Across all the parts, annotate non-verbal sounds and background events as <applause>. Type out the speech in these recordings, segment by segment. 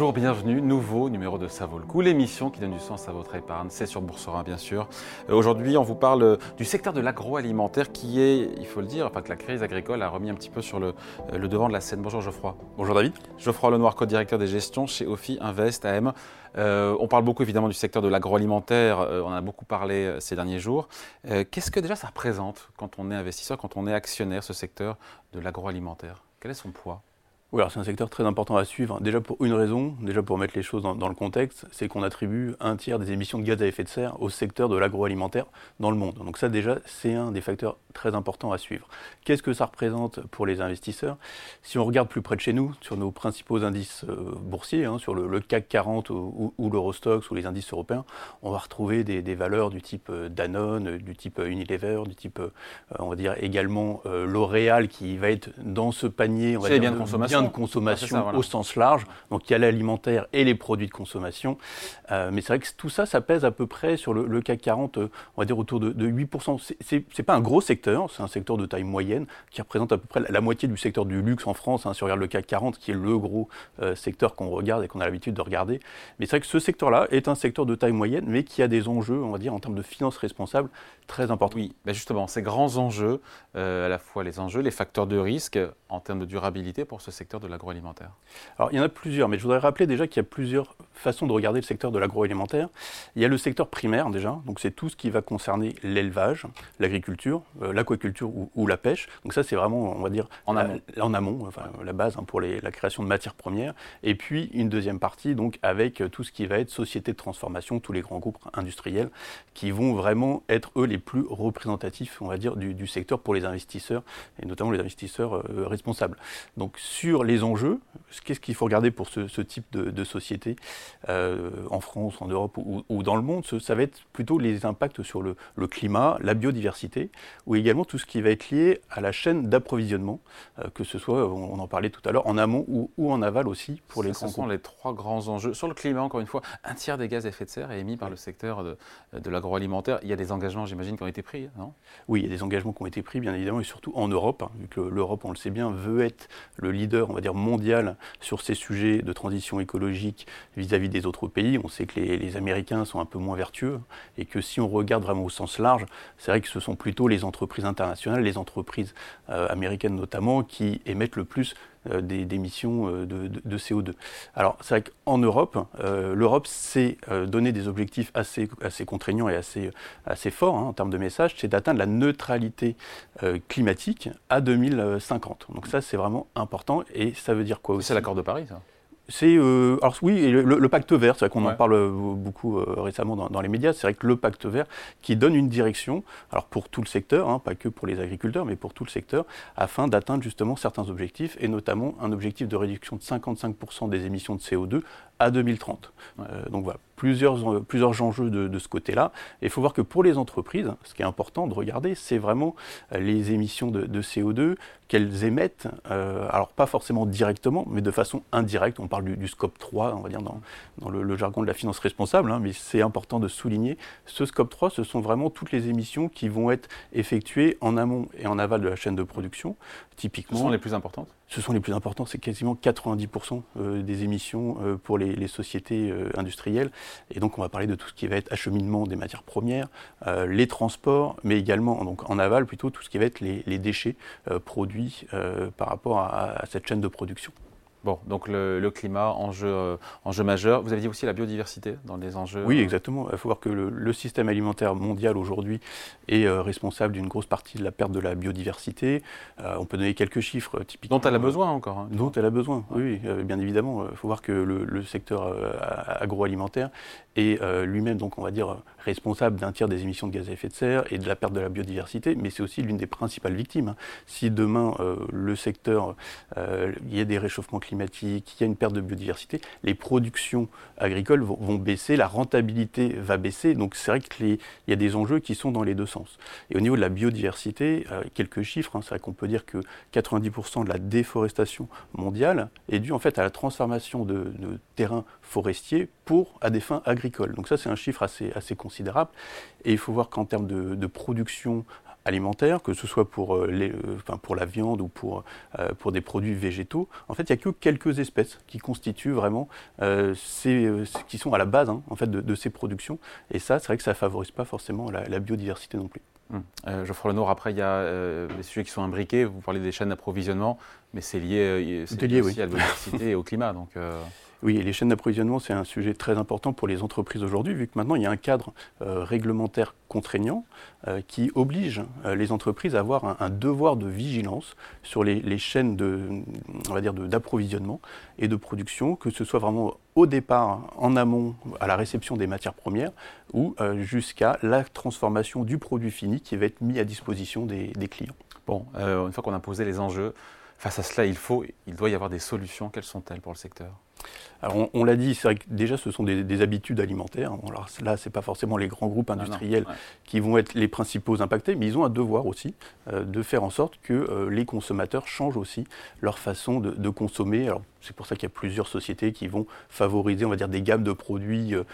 Bonjour, bienvenue, nouveau numéro de Ça vaut le coup, l'émission qui donne du sens à votre épargne, c'est sur Boursorama bien sûr. Euh, aujourd'hui on vous parle du secteur de l'agroalimentaire qui est, il faut le dire, enfin que la crise agricole a remis un petit peu sur le, euh, le devant de la scène. Bonjour Geoffroy. Bonjour David. Geoffroy Lenoir, co-directeur des gestions chez OFI Invest AM. Euh, on parle beaucoup évidemment du secteur de l'agroalimentaire, on en a beaucoup parlé ces derniers jours. Qu'est-ce que déjà ça représente quand on est investisseur, quand on est actionnaire, ce secteur de l'agroalimentaire? Quel est son poids? Oui, alors c'est un secteur très important à suivre. Déjà pour une raison, déjà pour mettre les choses dans, le contexte, c'est qu'on attribue un tiers des émissions de gaz à effet de serre au secteur de l'agroalimentaire dans le monde. Donc ça déjà, c'est un des facteurs très importants à suivre. Qu'est-ce que ça représente pour les investisseurs? Si on regarde plus près de chez nous, sur nos principaux indices euh, boursiers, hein, sur le, CAC 40 ou, l'Eurostox ou les indices européens, on va retrouver des, valeurs du type euh, Danone, du type euh, Unilever, du type, on va dire également L'Oréal qui va être dans ce panier, on va dire, de consommation de consommation au sens large. Donc il y a l'alimentaire et les produits de consommation. Euh, mais c'est vrai que tout ça, ça pèse à peu près sur le, CAC 40, euh, on va dire autour de, 8%. C'est n'est pas un gros secteur, c'est un secteur de taille moyenne qui représente à peu près la, moitié du secteur du luxe en France. Hein, si on regarde le CAC 40, qui est le gros euh, secteur qu'on regarde et qu'on a l'habitude de regarder. Mais c'est vrai que ce secteur-là est un secteur de taille moyenne, mais qui a des enjeux, on va dire, en termes de finances responsables, très importants. Oui, ben justement, ces grands enjeux, à la fois les enjeux, les facteurs de risque en termes de durabilité pour ce secteur de l'agroalimentaire Alors, il y en a plusieurs, mais je voudrais rappeler déjà qu'il y a plusieurs façons de regarder le secteur de l'agroalimentaire. Il y a le secteur primaire déjà, donc c'est tout ce qui va concerner l'élevage, l'agriculture, euh, l'aquaculture ou, la pêche. Donc ça, c'est vraiment, on va dire, en amont, la, en amont enfin, la base hein, pour la création de matières premières. Et puis une deuxième partie, donc avec tout ce qui va être société de transformation, tous les grands groupes industriels qui vont vraiment être eux les plus représentatifs, on va dire, du, secteur pour les investisseurs et notamment les investisseurs euh, responsables. Donc sur les enjeux, qu'est-ce qu'il faut regarder pour ce, type de, société euh, en France, en Europe ou, dans le monde, ça va être plutôt les impacts sur le, climat, la biodiversité, ou également tout ce qui va être lié à la chaîne d'approvisionnement, euh, que ce soit, on, en parlait tout à l'heure, en amont ou, en aval aussi pour les grands Ce sont les trois grands enjeux. Sur le climat, encore une fois, un tiers des gaz à effet de serre est émis par le secteur de, de l'agroalimentaire. Il y a des engagements, j'imagine, qui ont été pris, non? Oui, il y a des engagements qui ont été pris, bien évidemment, et surtout en Europe, hein, vu que l'Europe, on le sait bien, veut être le leader on va dire, mondial sur ces sujets de transition écologique vis-à-vis des autres pays. On sait que les, Américains sont un peu moins vertueux et que si on regarde vraiment au sens large, c'est vrai que ce sont plutôt les entreprises internationales, les entreprises euh, américaines notamment, qui émettent le plus euh, d'émissions euh, de, CO2. Alors c'est vrai qu'en Europe, l'Europe s'est donné des objectifs assez, assez contraignants et assez, assez forts hein, en termes de message, c'est d'atteindre la neutralité climatique à 2050. Donc ça c'est vraiment important et ça veut dire quoi aussi? C'est l'accord de Paris ça c'est euh, alors oui, le, pacte vert, c'est vrai qu'on en parle euh, beaucoup euh, récemment dans, les médias. C'est vrai que le pacte vert qui donne une direction, alors pour tout le secteur, hein, pas que pour les agriculteurs, mais pour tout le secteur, afin d'atteindre justement certains objectifs et notamment un objectif de réduction de 55% des émissions de CO2 à 2030. donc voilà, plusieurs, plusieurs enjeux de, ce côté-là. Et il faut voir que pour les entreprises, ce qui est important de regarder, c'est vraiment les émissions de, CO2 qu'elles émettent, alors pas forcément directement, mais de façon indirecte. On parle du, scope 3, on va dire dans, dans le, jargon de la finance responsable, hein, mais c'est important de souligner. Ce scope 3, ce sont vraiment toutes les émissions qui vont être effectuées en amont et en aval de la chaîne de production. Typiquement, ce sont les plus importantes? Ce sont les plus importantes, c'est quasiment 90% euh, des émissions euh, pour les, sociétés euh, industrielles. Et donc on va parler de tout ce qui va être acheminement des matières premières, les transports, mais également donc, en aval plutôt tout ce qui va être les, déchets produits par rapport à cette chaîne de production. Bon, donc le, climat, enjeu, euh, enjeu majeur. Vous avez dit aussi la biodiversité dans les enjeux Oui, exactement. Il faut voir que le, système alimentaire mondial aujourd'hui est euh, responsable d'une grosse partie de la perte de la biodiversité. Euh, on peut donner quelques chiffres typiquement. Dont elle a besoin encore. Hein, dont elle a besoin, oui, bien évidemment. Il faut voir que le, secteur agroalimentaire est lui-même, donc on va dire, responsable d'un tiers des émissions de gaz à effet de serre et de la perte de la biodiversité, mais c'est aussi l'une des principales victimes. Hein. Si demain, le secteur, il y a des réchauffements climatiques, climatique, il y a une perte de biodiversité, les productions agricoles vont, baisser, la rentabilité va baisser. Donc c'est vrai qu'il y a des enjeux qui sont dans les deux sens. Et au niveau de la biodiversité, euh, quelques chiffres, hein, c'est vrai qu'on peut dire que 90% de la déforestation mondiale est due en fait à la transformation de, terrains forestiers pour à des fins agricoles. Donc ça c'est un chiffre assez, assez considérable. Et il faut voir qu'en termes de, de production alimentaire, que ce soit pour, les, pour la viande ou pour, pour des produits végétaux, en fait, il n'y a que quelques espèces qui constituent vraiment ces, qui sont à la base hein, en fait, de, ces productions. Et ça, c'est vrai que ça ne favorise pas forcément la, biodiversité non plus. Hum. Geoffroy Lenoir, après, il y a des sujets qui sont imbriqués. Vous parlez des chaînes d'approvisionnement, mais c'est lié, lié aussi à la biodiversité et au climat. Donc, oui, les chaînes d'approvisionnement, c'est un sujet très important pour les entreprises aujourd'hui, vu que maintenant il y a un cadre euh, réglementaire contraignant euh, qui oblige euh, les entreprises à avoir un, devoir de vigilance sur les, chaînes de, on va dire d'approvisionnement et de production, que ce soit vraiment au départ, en amont, à la réception des matières premières, ou jusqu'à la transformation du produit fini qui va être mis à disposition des, des clients. Bon, une fois qu'on a posé les enjeux, face à cela, il faut, il doit y avoir des solutions. Quelles sont-elles pour le secteur? Alors on, l'a dit, c'est vrai que déjà ce sont des, habitudes alimentaires. alors là, ce n'est pas forcément les grands groupes ah industriels qui vont être les principaux impactés, mais ils ont un devoir aussi euh, de faire en sorte que euh, les consommateurs changent aussi leur façon de, consommer. Alors c'est pour ça qu'il y a plusieurs sociétés qui vont favoriser, on va dire, des gammes de produits euh,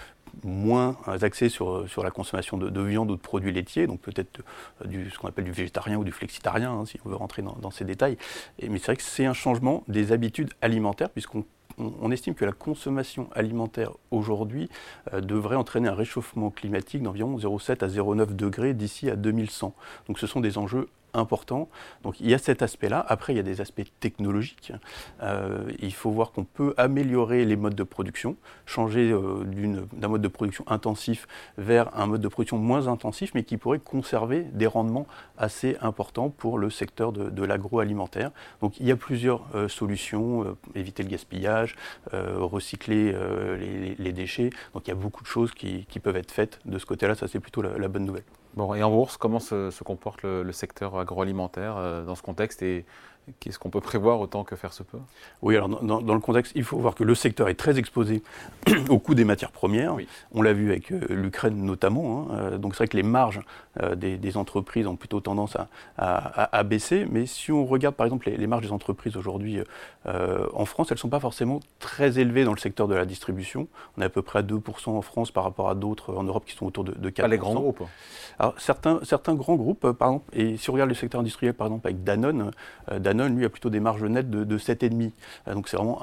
moins axés sur, sur la consommation de, viande ou de produits laitiers, donc peut-être du, ce qu'on appelle du végétarien ou du flexitarien, hein, si on veut rentrer dans, ces détails. mais c'est vrai que c'est un changement des habitudes alimentaires, puisqu'on on, estime que la consommation alimentaire aujourd'hui euh, devrait entraîner un réchauffement climatique d'environ 0,7 à 0,9 degrés d'ici à 2100. Donc ce sont des enjeux Donc il y a cet aspect-là. Après, il y a des aspects technologiques. Euh, il faut voir qu'on peut améliorer les modes de production, changer euh, d'un mode de production intensif vers un mode de production moins intensif, mais qui pourrait conserver des rendements assez importants pour le secteur de, l'agroalimentaire. Donc il y a plusieurs euh, solutions, éviter le gaspillage, recycler les, déchets. Donc il y a beaucoup de choses qui, peuvent être faites de ce côté-là. Ça, c'est plutôt la bonne nouvelle. Bon, et en bourse, comment se, comporte le, secteur agroalimentaire euh, dans ce contexte Qu'est-ce qu'on peut prévoir autant que faire se peut? Oui, alors dans, le contexte, il faut voir que le secteur est très exposé <clears throat> au coût des matières premières. On l'a vu avec euh, l'Ukraine notamment. Hein. Euh, donc c'est vrai que les marges euh, des, entreprises ont plutôt tendance à, baisser. Mais si on regarde par exemple les, marges des entreprises aujourd'hui en France, elles ne sont pas forcément très élevées dans le secteur de la distribution. On est à peu près à 2% en France par rapport à d'autres en Europe qui sont autour de, de 4%. Pas les grands groupes alors, certains, certains grands groupes, par exemple, et si on regarde le secteur industriel par exemple avec Danone, Danone lui, a plutôt des marges nettes de, de 7,5. Euh, donc c'est vraiment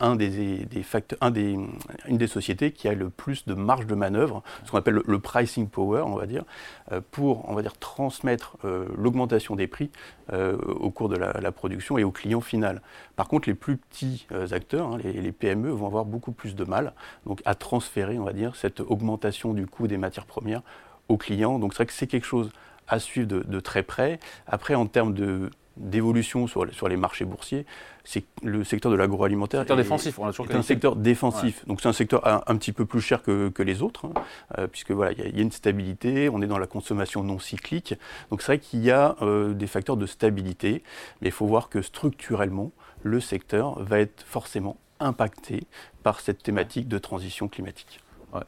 un, des, facteurs, une des sociétés qui a le plus de marge de manœuvre, ce qu'on appelle le, pricing power, on va dire, euh, pour on va dire, transmettre euh, l'augmentation des prix au cours de la, production et au client final. Par contre, les plus petits acteurs, hein, les, PME, vont avoir beaucoup plus de mal donc, à transférer, on va dire, cette augmentation du coût des matières premières aux clients. Donc c'est vrai que c'est quelque chose à suivre de, très près. Après, en termes de d'évolution sur, sur, les marchés boursiers, c'est le secteur de l'agroalimentaire. Secteur défensif, on a toujours un secteur défensif. Donc c'est un secteur un, petit peu plus cher que, que les autres, hein, euh, puisque voilà, il y, a une stabilité, on est dans la consommation non cyclique. Donc c'est vrai qu'il y a euh, des facteurs de stabilité, mais il faut voir que structurellement, le secteur va être forcément impacté par cette thématique de transition climatique.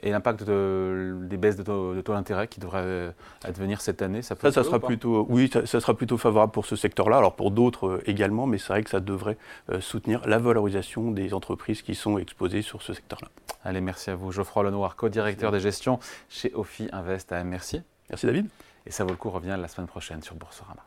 Et l'impact des baisses de taux, d'intérêt qui devraient advenir cette année, ça peut Ça, ça sera plutôt, oui, ça, sera plutôt favorable pour ce secteur-là. Alors pour d'autres euh, également, mais c'est vrai que ça devrait euh, soutenir la valorisation des entreprises qui sont exposées sur ce secteur-là. Allez, merci à vous. Geoffroy Lenoir, co-directeur des gestions chez Ophi Invest AM. Merci. Merci David. Et ça vaut le coup revient la semaine prochaine sur Boursorama.